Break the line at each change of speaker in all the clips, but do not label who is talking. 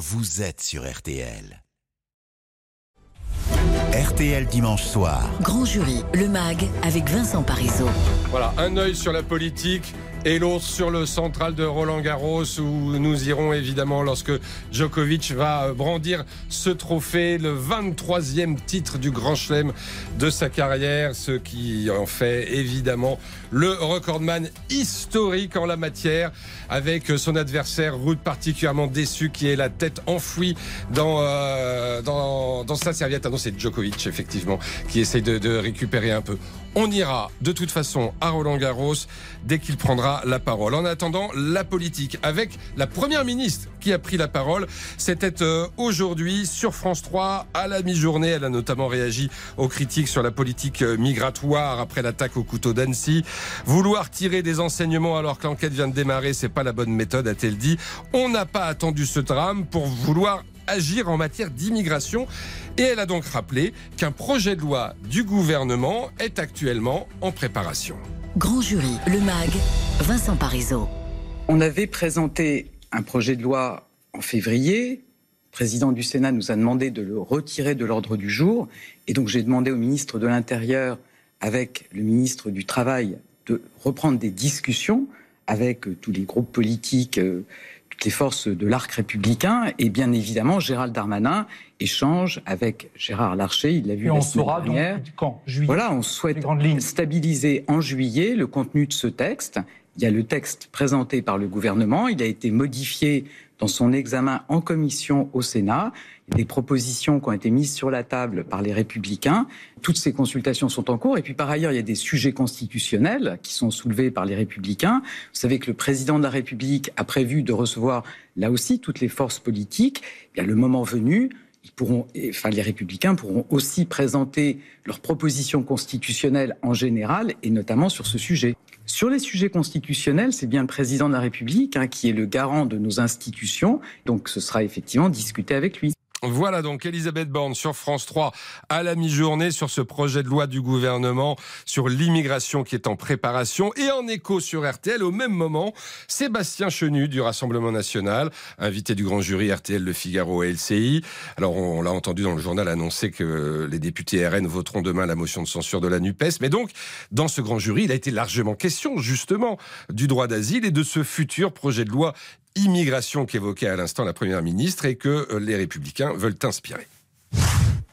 vous êtes sur RTL. RTL dimanche soir.
Grand jury, le MAG, avec Vincent Parisot.
Voilà, un œil sur la politique et l'autre sur le central de Roland Garros où nous irons évidemment lorsque Djokovic va brandir ce trophée, le 23e titre du Grand Chelem de sa carrière, ce qui en fait évidemment le recordman historique en la matière avec son adversaire Ruud particulièrement déçu qui est la tête enfouie dans, euh, dans, dans, sa serviette. Ah non, c'est Djokovic effectivement qui essaye de récupérer un peu. On ira de toute façon à Roland Garros dès qu'il prendra la parole. En attendant, la politique avec la première ministre qui a pris la parole. C'était euh, aujourd'hui sur France 3 à la mi-journée. Elle a notamment réagi aux critiques sur la politique euh, migratoire après l'attaque au couteau d'Annecy. Vouloir tirer des enseignements alors que l'enquête vient de démarrer, c'est pas la bonne méthode, a-t-elle dit. On n'a pas attendu ce drame pour vouloir agir en matière d'immigration. Et elle a donc rappelé qu'un projet de loi du gouvernement est actuellement en préparation.
Grand jury, le MAG, Vincent Parisot.
On avait présenté un projet de loi en février. Le président du Sénat nous a demandé de le retirer de l'ordre du jour. Et donc j'ai demandé au ministre de l'Intérieur, avec le ministre du Travail, de reprendre des discussions avec tous les groupes politiques les forces de l'arc républicain. Et bien évidemment, Gérald Darmanin échange avec Gérard Larcher. Il l'a vu
et
la
on
semaine
saura
dernière.
donc quand juillet,
Voilà, on souhaite stabiliser en juillet le contenu de ce texte. Il y a le texte présenté par le gouvernement. Il a été modifié dans son examen en commission au Sénat. Il y a des propositions qui ont été mises sur la table par les républicains. Toutes ces consultations sont en cours. Et puis par ailleurs, il y a des sujets constitutionnels qui sont soulevés par les républicains. Vous savez que le président de la République a prévu de recevoir là aussi toutes les forces politiques. Eh bien, le moment venu, ils pourront, enfin, les républicains pourront aussi présenter leurs propositions constitutionnelles en général et notamment sur ce sujet. Sur les sujets constitutionnels, c'est bien le président de la République hein, qui est le garant de nos institutions, donc ce sera effectivement discuté avec lui.
Voilà donc Elisabeth Borne sur France 3 à la mi-journée sur ce projet de loi du gouvernement sur l'immigration qui est en préparation et en écho sur RTL au même moment Sébastien Chenu du Rassemblement national, invité du grand jury RTL Le Figaro et LCI. Alors on, l'a entendu dans le journal annoncer que les députés RN voteront demain la motion de censure de la NUPES, mais donc dans ce grand jury, il a été largement question justement du droit d'asile et de ce futur projet de loi immigration qu'évoquait à l'instant la Première ministre et que euh, les républicains veulent inspirer.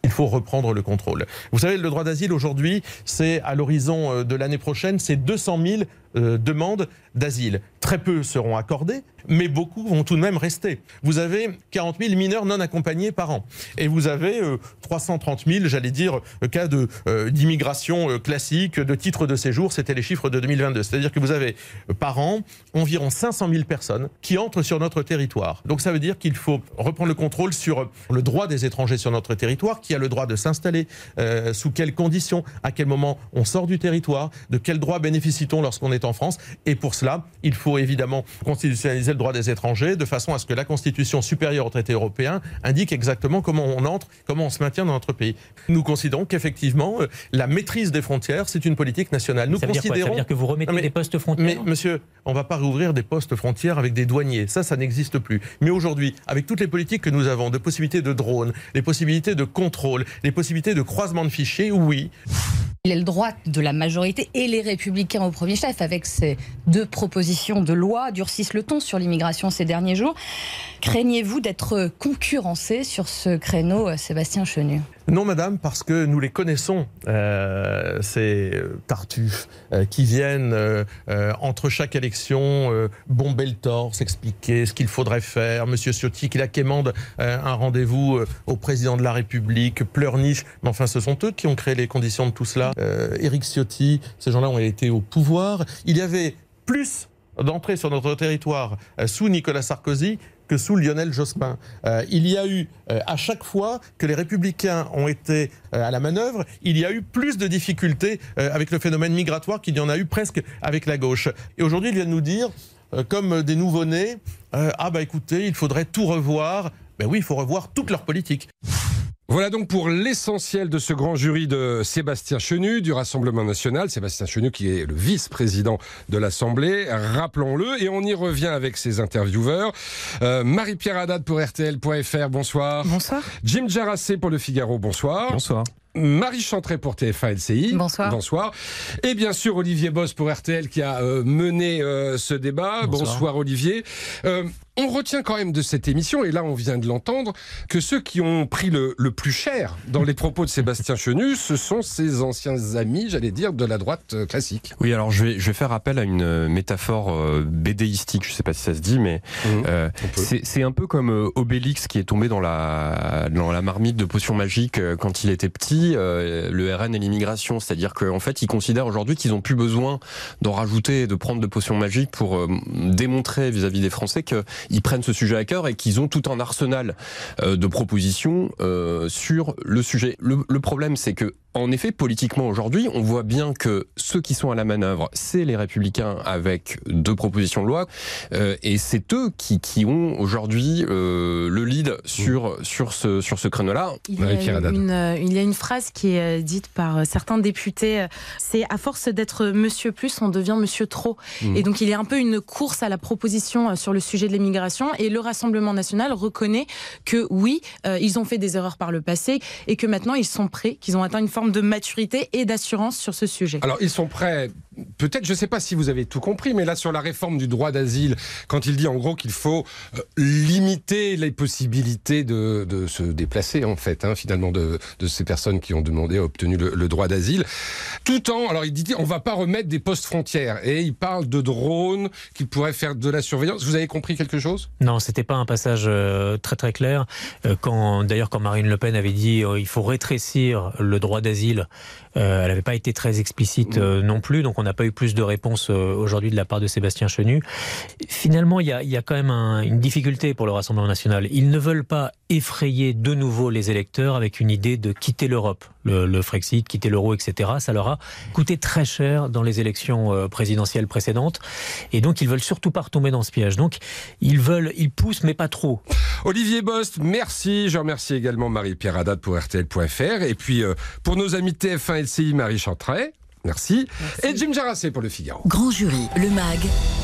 Il faut reprendre le contrôle. Vous savez, le droit d'asile aujourd'hui, c'est à l'horizon euh, de l'année prochaine, c'est 200 000 euh, demandes d'asile. Très peu seront accordées, mais beaucoup vont tout de même rester. Vous avez 40 000 mineurs non accompagnés par an. Et vous avez euh, 330 000, j'allais dire, euh, cas de, euh, d'immigration euh, classique, de titres de séjour. C'était les chiffres de 2022. C'est-à-dire que vous avez euh, par an environ 500 000 personnes qui entrent sur notre territoire. Donc ça veut dire qu'il faut reprendre le contrôle sur euh, le droit des étrangers sur notre territoire, qui a le droit de s'installer, euh, sous quelles conditions, à quel moment on sort du territoire, de quels droits bénéficie-t-on lorsqu'on est en France. Et pour cela, il faut évidemment constitutionnaliser le droit des étrangers de façon à ce que la Constitution supérieure au traité européen indique exactement comment on entre, comment on se maintient dans notre pays. Nous considérons qu'effectivement, euh, la maîtrise des frontières, c'est une politique nationale. Nous
Ça veut dire quoi? Ça veut
considérons
dire que vous remettez
mais-
des postes frontières?
mais monsieur, on va pas rouvrir des postes frontières avec des douaniers. Ça, ça n'existe plus. Mais aujourd'hui, avec toutes les politiques que nous avons, de possibilités de drones, les possibilités de contrôle, les possibilités de croisement de fichiers, oui,
L'aile droite de la majorité et les républicains au premier chef, avec ces deux propositions de loi, durcissent le ton sur l'immigration ces derniers jours. Craignez-vous d'être concurrencé sur ce créneau, euh, Sébastien Chenu?
Non, madame, parce que nous les connaissons, euh, ces tartuffes euh, qui viennent euh, euh, entre chaque élection euh, bomber le torse, expliquer ce qu'il faudrait faire. Monsieur Ciotti qui la quémande euh, un rendez-vous au président de la République, pleurniche. Mais enfin, ce sont eux qui ont créé les conditions de tout cela. Éric Ciotti, ces gens-là ont été au pouvoir. Il y avait plus d'entrées sur notre territoire sous Nicolas Sarkozy que sous Lionel Jospin. Euh, il y a eu, euh, à chaque fois que les républicains ont été euh, à la manœuvre, il y a eu plus de difficultés avec le phénomène migratoire qu'il y en a eu presque avec la gauche. Et aujourd'hui, il vient de nous dire, comme des nouveau-nés, ah bah écoutez, il faudrait tout revoir. Ben oui, il faut revoir toute leur politique.
Voilà donc pour l'essentiel de ce grand jury de Sébastien Chenu du Rassemblement national. Sébastien Chenu qui est le vice-président de l'Assemblée, rappelons-le, et on y revient avec ses intervieweurs. Euh, Marie-Pierre Haddad pour RTL.fr, bonsoir.
Bonsoir.
Jim Jarassé pour Le Figaro, bonsoir.
Bonsoir.
Marie Chantré pour TF1 LCI.
Bonsoir.
Bonsoir. Et bien sûr Olivier Boss pour RTL qui a euh, mené euh, ce débat.
Bonsoir.
Bonsoir, Olivier. Euh, on retient quand même de cette émission, et là on vient de l'entendre, que ceux qui ont pris le, le plus cher dans les propos de Sébastien Chenu, ce sont ses anciens amis, j'allais dire, de la droite classique.
Oui, alors je vais, je vais faire appel à une métaphore euh, bédéistique, je sais pas si ça se dit, mais euh,
peut.
c'est c'est un peu comme euh, Obélix qui est tombé dans la, dans la marmite de potions magiques euh, quand il était petit, euh, le RN et l'immigration, c'est-à-dire qu'en fait ils considèrent aujourd'hui qu'ils ont plus besoin d'en rajouter et de prendre de potions magiques pour euh, démontrer vis-à-vis des Français qu'ils prennent ce sujet à cœur et qu'ils ont tout un arsenal euh, de propositions sur le sujet. Le problème, c'est que en effet, politiquement aujourd'hui, on voit bien que ceux qui sont à la manœuvre, c'est les républicains avec deux propositions de loi, euh, et c'est eux qui, qui ont aujourd'hui euh, le lead sur, sur ce, sur ce créneau-là.
Il y, a euh, il y a une phrase qui est dite par certains députés, c'est à force d'être monsieur plus, on devient monsieur trop.
Mhm.
Et donc il y a un peu une course à la proposition sur le sujet de l'immigration et le Rassemblement national reconnaît que oui, euh, ils ont fait des erreurs par le passé et que maintenant ils sont prêts, qu'ils ont atteint une forme de maturité et d'assurance sur ce sujet.
Alors, ils sont prêts. Peut-être, je ne sais pas si vous avez tout compris, mais là, sur la réforme du droit d'asile, quand il dit en gros qu'il faut euh, limiter les possibilités de, de se déplacer, en fait, hein, finalement, de, de ces personnes qui ont demandé, obtenu le, le droit d'asile, tout en. Alors, il dit on va pas remettre des postes frontières. Et il parle de drones qui pourraient faire de la surveillance. Vous avez compris quelque chose?
Non, c'était pas un passage euh, très très clair. Euh, quand d'ailleurs quand Marine Le Pen avait dit euh, il faut rétrécir le droit d'asile, euh, elle n'avait pas été très explicite euh, non plus, donc on n'a pas eu plus de réponses euh, aujourd'hui de la part de Sébastien Chenu. Finalement, il y a, il y a quand même un- une difficulté pour le Rassemblement national. Ils ne veulent pas effrayer de nouveau les électeurs avec une idée de quitter l'Europe, le, le Frexit, quitter l'euro, etc. Ça leur a coûté très cher dans les élections présidentielles précédentes, et donc ils veulent surtout pas retomber dans ce piège. Donc ils veulent, ils poussent, mais pas trop.
Olivier Bost, merci. Je remercie également Marie-Pierre Haddad pour RTL.fr. Et puis, pour nos amis TF1 LCI, Marie Chantray. Merci. Et Jim Jarassé pour le Figaro.
Grand jury, le MAG,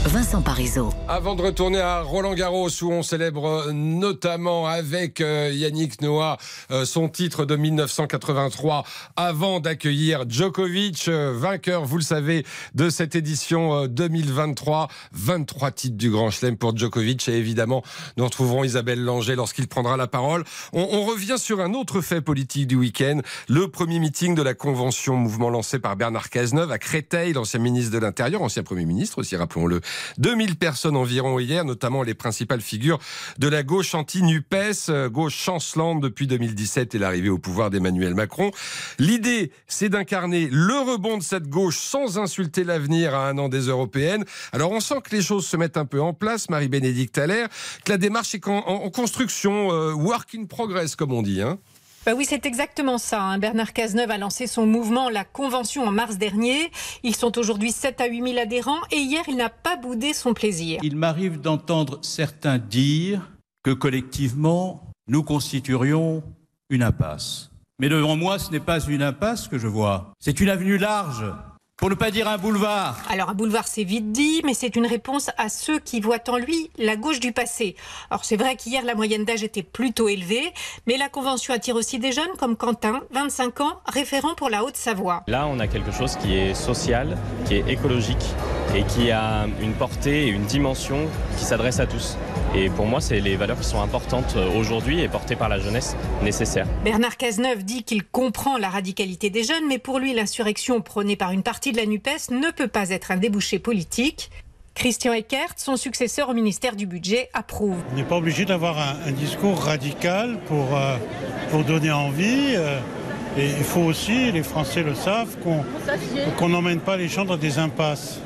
Vincent Parisot.
Avant de retourner à Roland Garros où on célèbre notamment avec euh, Yannick Noah euh, son titre de 1983 avant d'accueillir Djokovic, euh, vainqueur, vous le savez, de cette édition euh, 2023. 23 titres du Grand Chelem pour Djokovic et évidemment nous retrouverons Isabelle Langer lorsqu'il prendra la parole. On, on revient sur un autre fait politique du week-end, le premier meeting de la convention mouvement lancé par Bernard Cazeneuve à Créteil, l'ancien ministre de l'Intérieur, ancien Premier ministre aussi, rappelons-le. 2000 personnes environ hier, notamment les principales figures de la gauche anti-NUPES, euh, gauche chancelante depuis 2017 et l'arrivée au pouvoir d'Emmanuel Macron. L'idée, c'est d'incarner le rebond de cette gauche sans insulter l'avenir à un an des européennes. Alors on sent que les choses se mettent un peu en place, Marie-Bénédicte Allaire, que la démarche est en, construction, euh, work in progress comme on dit. Hein.
Bah oui, c'est exactement ça. hein. Bernard Cazeneuve a lancé son mouvement La Convention en mars dernier. Ils sont aujourd'hui 7 à 8 000 adhérents et hier, il n'a pas boudé son plaisir.
Il m'arrive d'entendre certains dire que collectivement, nous constituerions une impasse. Mais devant moi, ce n'est pas une impasse que je vois, c'est une avenue large, pour ne pas dire un boulevard.
Alors un boulevard, c'est vite dit, mais c'est une réponse à ceux qui voient en lui la gauche du passé. Alors c'est vrai qu'hier, la moyenne d'âge était plutôt élevée, mais la Convention attire aussi des jeunes comme Quentin, 25 ans, référent pour la Haute-Savoie.
Là, on a quelque chose qui est social, qui est écologique et qui a une portée et une dimension qui s'adresse à tous. Et pour moi, c'est les valeurs qui sont importantes aujourd'hui et portées par la jeunesse nécessaire.
Bernard Cazeneuve dit qu'il comprend la radicalité des jeunes, mais pour lui, l'insurrection prônée par une partie de la NUPES ne peut pas être un débouché politique. Christian Eckert, son successeur au ministère du Budget, approuve.
On n'est pas obligé d'avoir un, un discours radical pour, euh, pour donner envie. euh, et il faut aussi, les Français le savent, qu'on qu'on n'emmène pas les gens dans des impasses.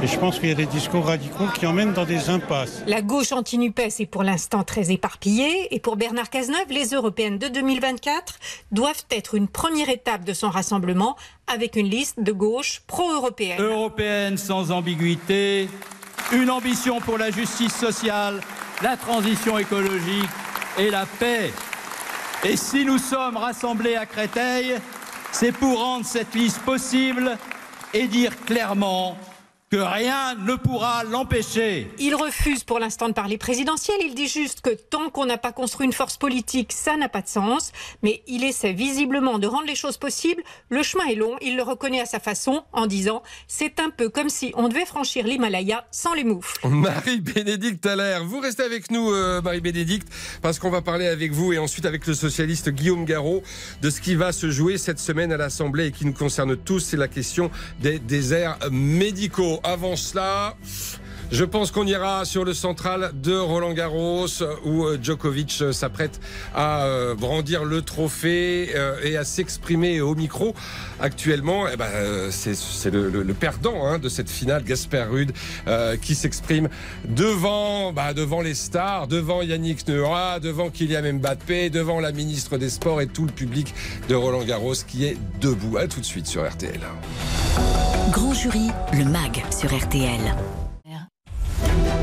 Et je pense qu'il y a des discours radicaux qui emmènent dans des impasses.
La gauche anti-NUPES est pour l'instant très éparpillée et pour Bernard Cazeneuve, les européennes de 2024 doivent être une première étape de son rassemblement avec une liste de gauche pro-européenne.
Européenne sans ambiguïté, une ambition pour la justice sociale, la transition écologique et la paix. Et si nous sommes rassemblés à Créteil, c'est pour rendre cette liste possible et dire clairement que rien ne pourra l'empêcher.
Il refuse pour l'instant de parler présidentiel. Il dit juste que tant qu'on n'a pas construit une force politique, ça n'a pas de sens. Mais il essaie visiblement de rendre les choses possibles. Le chemin est long. Il le reconnaît à sa façon en disant c'est un peu comme si on devait franchir l'Himalaya sans les moufles.
Marie-Bénédicte Allaire, vous restez avec nous, euh, Marie-Bénédicte, parce qu'on va parler avec vous et ensuite avec le socialiste Guillaume Garot de ce qui va se jouer cette semaine à l'Assemblée et qui nous concerne tous. C'est la question des déserts médicaux avant cela, je pense qu'on ira sur le central de Roland Garros où euh, Djokovic euh, s'apprête à euh, brandir le trophée et à s'exprimer au micro. Actuellement, eh ben, c'est le, perdant hein, de cette finale, Gasper Rude, qui s'exprime devant, bah, devant les stars, devant Yannick Noah, devant Kylian Mbappé, devant la ministre des Sports et tout le public de Roland Garros qui est debout. À tout de suite sur RTL.
Grand jury, le MAG sur RTL.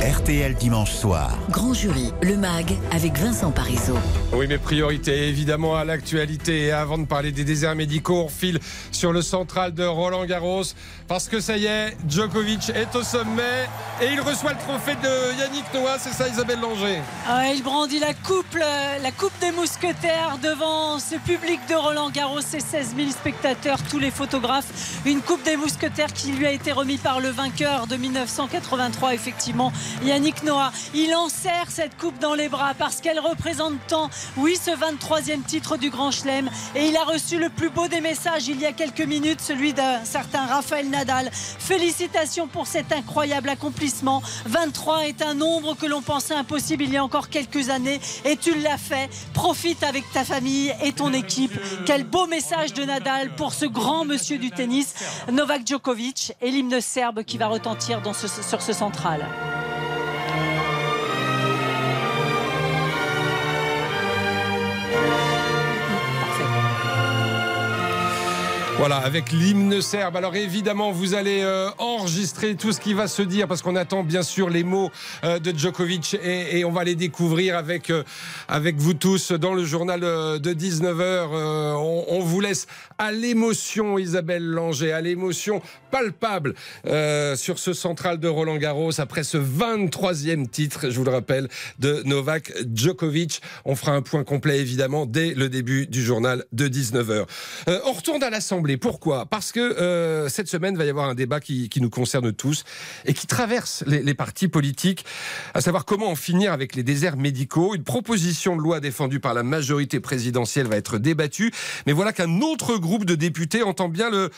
RTL dimanche soir.
Grand jury, le MAG avec Vincent Parisot.
Oui, mes priorités évidemment à l'actualité. Et avant de parler des déserts médicaux, on file sur le central de Roland Garros parce que ça y est, Djokovic est au sommet et il reçoit le trophée de Yannick Noah. C'est ça, Isabelle Langer?
Ah, il brandit la coupe, la coupe des mousquetaires devant ce public de Roland Garros, ses 16 000 spectateurs, tous les photographes. Une coupe des mousquetaires qui lui a été remise par le vainqueur de 1983, effectivement, Yannick Noah. Il enserre cette coupe dans les bras parce qu'elle représente tant, oui, ce 23e titre du Grand Chelem. Et il a reçu le plus beau des messages il y a quelques minutes, celui d'un certain Raphaël Nadal. Félicitations pour cet incroyable accomplissement. 23 est un nombre que l'on pensait impossible il y a encore quelques années et tu l'as fait. Profite avec ta famille et ton équipe. Quel beau message de Nadal pour ce grand monsieur du tennis, Novak Djokovic et l'hymne serbe qui va retentir sur ce central.
Voilà, avec l'hymne serbe. Alors évidemment, vous allez euh, enregistrer tout ce qui va se dire parce qu'on attend bien sûr les mots euh, de Djokovic et, on va les découvrir avec, euh, avec vous tous dans le journal de 19h. On, on, vous laisse à l'émotion, Isabelle Langer, à l'émotion palpable sur ce central de Roland Garros après ce 23e titre, je vous le rappelle, de Novak Djokovic. On fera un point complet évidemment dès le début du journal de 19h. on retourne à l'Assemblée pourquoi? Parce que euh, cette semaine va y avoir un débat qui, nous concerne tous et qui traverse les, partis politiques, à savoir comment en finir avec les déserts médicaux. Une proposition de loi défendue par la majorité présidentielle va être débattue, mais voilà qu'un autre groupe de députés entend bien le,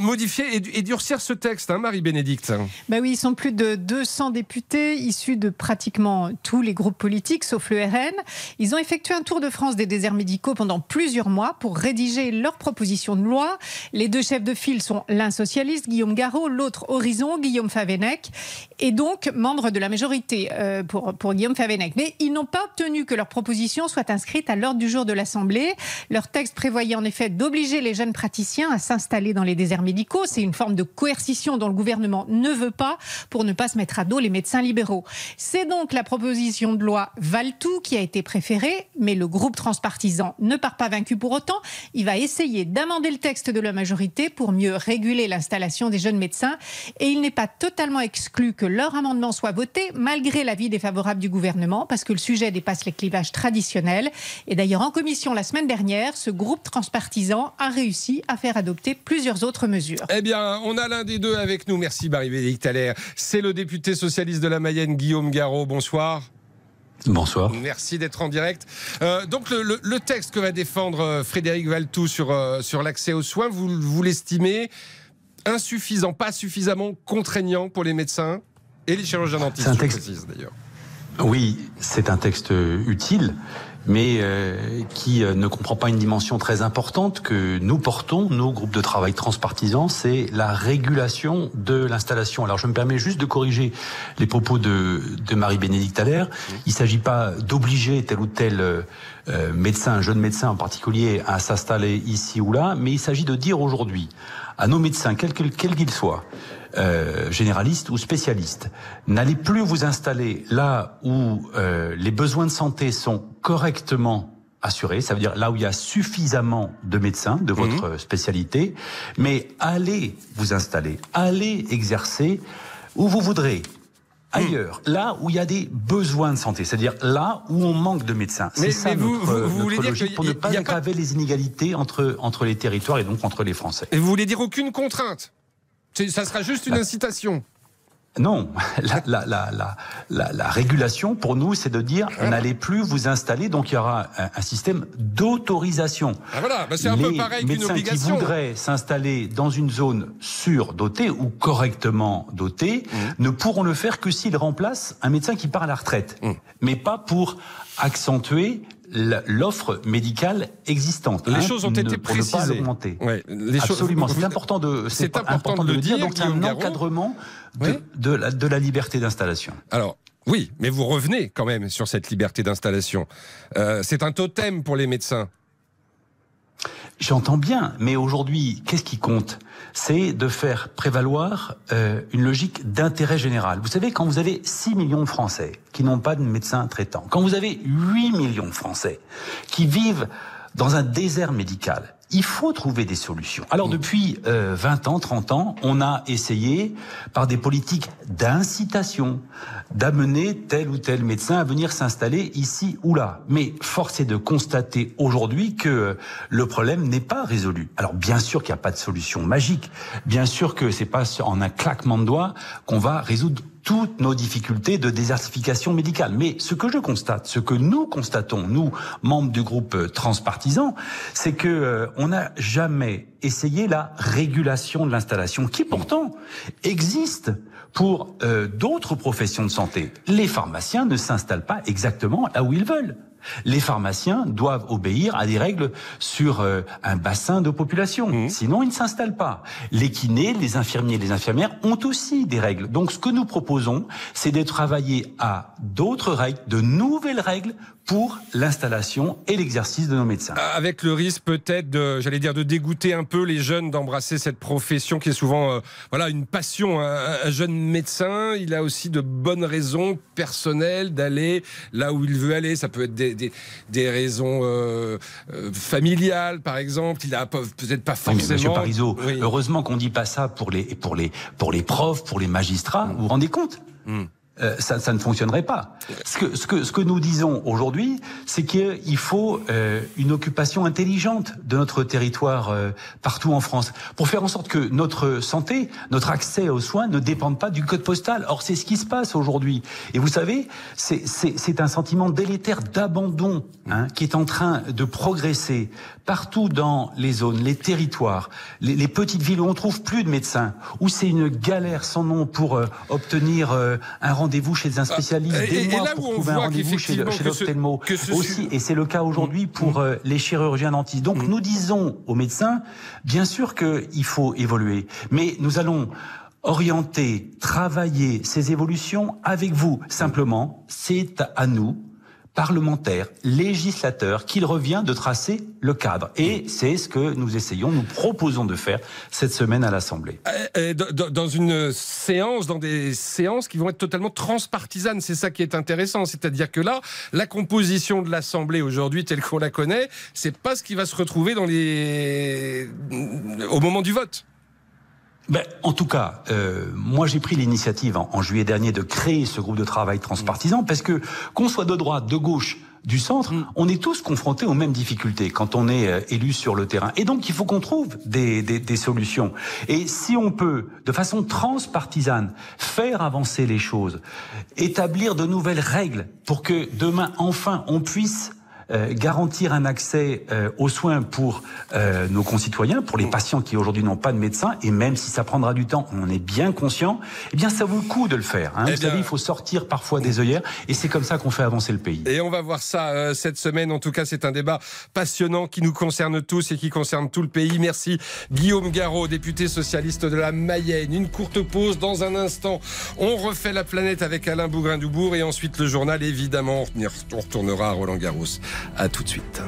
modifier et, durcir ce texte, hein, Marie-Bénédicte.
Bah oui, ils sont plus de 200 députés issus de pratiquement tous les groupes politiques, sauf le RN. Ils ont effectué un tour de France des déserts médicaux pendant plusieurs mois pour rédiger leur proposition de loi les deux chefs de file sont l'un socialiste, Guillaume Garot, l'autre Horizon, Guillaume Favenec, et donc membre de la majorité euh, pour, pour Guillaume Favenec. Mais ils n'ont pas obtenu que leur proposition soit inscrite à l'ordre du jour de l'Assemblée. Leur texte prévoyait en effet d'obliger les jeunes praticiens à s'installer dans les déserts médicaux. C'est une forme de coercition dont le gouvernement ne veut pas pour ne pas se mettre à dos les médecins libéraux. C'est donc la proposition de loi Valtou qui a été préférée, mais le groupe transpartisan ne part pas vaincu pour autant. Il va essayer d'amender le texte de la majorité pour mieux réguler l'installation des jeunes médecins. Et il n'est pas totalement exclu que leur amendement soit voté, malgré l'avis défavorable du gouvernement, parce que le sujet dépasse les clivages traditionnels. Et d'ailleurs, en commission la semaine dernière, ce groupe transpartisan a réussi à faire adopter plusieurs autres mesures.
Eh bien, on a l'un des deux avec nous. Merci, Marie-Bénédicte C'est le député socialiste de la Mayenne, Guillaume Garot. Bonsoir.
Bonsoir.
Merci d'être en direct. Euh, donc le, texte que va défendre euh, Frédéric Valtou sur, euh, sur l'accès aux soins, vous, vous l'estimez insuffisant, pas suffisamment contraignant pour les médecins et les chirurgiens dentistes,
un texte... d'ailleurs. Oui, c'est un texte utile mais euh, qui euh, ne comprend pas une dimension très importante que nous portons, nos groupes de travail transpartisans, c'est la régulation de l'installation. Alors je me permets juste de corriger les propos de, de Marie-Bénédicte Allaire. Il ne s'agit pas d'obliger tel ou tel euh, médecin, jeune médecin en particulier, à s'installer ici ou là, mais il s'agit de dire aujourd'hui à nos médecins, quels qu'ils soient, euh, généralistes ou spécialistes. N'allez plus vous installer là où euh, les besoins de santé sont correctement assuré, ça veut dire là où il y a suffisamment de médecins de votre
Mhm.
spécialité, mais allez vous installer, allez exercer où vous voudrez. Ailleurs, là où il y a des besoins de santé, c'est-à-dire là où on manque de médecins. C'est ça
mais vous-
notre,
vous- vous
notre
voulez dire
logique
qu'il
pour ne pas aggraver les inégalités entre, entre les territoires et donc entre les Français.
Et vous voulez dire aucune contrainte? Ça sera juste une
Bah,
incitation.
Non, la, la, la, la, la, la régulation pour nous, c'est de dire
Ah.
n'allez plus vous installer, donc il y aura un, un système d'autorisation.
Ah voilà, bah c'est un peu
Les
pareil qu'une
médecins
obligation.
qui voudraient s'installer dans une zone surdotée ou correctement dotée
Mmh.
ne pourront le faire que s'ils remplacent un médecin qui part à la retraite,
Mmh.
mais pas pour accentuer l'offre médicale existante.
Les
hein,
choses ont
ne-
été précisées. Ouais, les choses-
Absolument, c'est important de
c'est
pas-
important de le dire,
Donc il y a un encadrement de, de la, de la liberté d'installation.
Alors, oui, mais vous revenez quand même sur cette liberté d'installation. Euh, c'est un totem pour les médecins.
J'entends bien, mais aujourd'hui, qu'est-ce qui compte? C'est de faire prévaloir euh, une logique d'intérêt général. Vous savez, quand vous avez 6 millions de Français qui n'ont pas de médecin traitant, quand vous avez 8 millions de Français qui vivent dans un désert médical, il faut trouver des solutions. Alors depuis euh, 20 ans, 30 ans, on a essayé, par des politiques d'incitation, d'amener tel ou tel médecin à venir s'installer ici ou là. Mais force est de constater aujourd'hui que le problème n'est pas résolu. Alors bien sûr qu'il n'y a pas de solution magique, bien sûr que c'est pas en un claquement de doigts qu'on va résoudre toutes nos difficultés de désertification médicale. Mais ce que je constate, ce que nous constatons, nous, membres du groupe euh, transpartisan, c'est que euh, on n'a jamais essayé la régulation de l'installation, qui pourtant existe pour euh, d'autres professions de santé. Les pharmaciens ne s'installent pas exactement là où ils veulent. Les pharmaciens doivent obéir à des règles sur euh, un bassin de population. Sinon, ils ne s'installent pas. Les kinés, les infirmiers, les infirmières ont aussi des règles. Donc, ce que nous proposons, c'est de travailler à d'autres règles, de nouvelles règles pour l'installation et l'exercice de nos médecins.
Avec le risque peut-être de, j'allais dire, de dégoûter un peu les jeunes d'embrasser cette profession qui est souvent, euh, voilà, une passion. Un, un jeune médecin, il a aussi de bonnes raisons personnelles d'aller là où il veut aller. Ça peut être des, des, des raisons euh, euh, familiales, par exemple. Il a peut-être pas
Oui,
forcément.
Monsieur Parizeau,
Oui.
heureusement qu'on dit pas ça pour les, pour les, pour les profs, pour les magistrats. Vous vous rendez compte?
Hmm.
Euh, ça, ça ne fonctionnerait pas. Ce que, ce que, ce que nous disons aujourd'hui, c'est qu'il faut euh, une occupation intelligente de notre territoire euh, partout en France, pour faire en sorte que notre santé, notre accès aux soins ne dépendent pas du code postal. Or, c'est ce qui se passe aujourd'hui. Et vous savez, c'est- un sentiment délétère d'abandon hein, qui est en train de progresser partout dans les zones, les territoires, les, les petites villes où on trouve plus de médecins, où c'est une galère sans nom pour euh, obtenir euh, un rendez-vous chez un spécialiste,
Ah,
des
et
mois pour trouver un rendez-vous chez l'ophtalmo
ce-
aussi, et c'est le cas aujourd'hui pour euh, les chirurgiens dentistes. Donc nous disons aux médecins, bien sûr qu'il faut évoluer, mais nous allons orienter, travailler ces évolutions avec vous. Simplement, c'est à nous, parlementaires, législateurs, qu'il revient de tracer le cadre. Et c'est ce que nous essayons, nous proposons de faire cette semaine à l'Assemblée.
Euh, euh, dans- dans une séance, dans des séances qui vont être totalement transpartisanes. C'est ça qui est intéressant. C'est-à-dire que là, la composition de l'Assemblée aujourd'hui, telle qu'on la connaît, c'est pas ce qui va se retrouver dans les... au moment du vote.
Ben, en tout cas, euh, moi j'ai pris l'initiative en, en juillet dernier de créer ce groupe de travail transpartisan parce que qu'on soit de droite, de gauche, du centre, on est tous confrontés aux mêmes difficultés quand on est euh, élu sur le terrain. Et donc il faut qu'on trouve des, des, des solutions. Et si on peut, de façon transpartisane, faire avancer les choses, établir de nouvelles règles pour que demain enfin on puisse garantir un accès euh, aux soins pour euh, nos concitoyens, pour les patients qui aujourd'hui n'ont pas de médecin, et même si ça prendra du temps, on en est bien conscient, eh bien ça vaut le coup de le faire. Hein.
Eh
Vous
bien-
savez, il faut sortir parfois des œillères, et c'est comme ça qu'on fait avancer le pays.
Et on va voir ça euh, cette semaine. En tout cas, c'est un débat passionnant qui nous concerne tous et qui concerne tout le pays. Merci Guillaume Garot, député socialiste de la Mayenne. Une courte pause dans un instant. On refait la planète avec Alain Bougrain-Dubourg et ensuite le journal, évidemment. On retournera à Roland Garros. À tout de suite.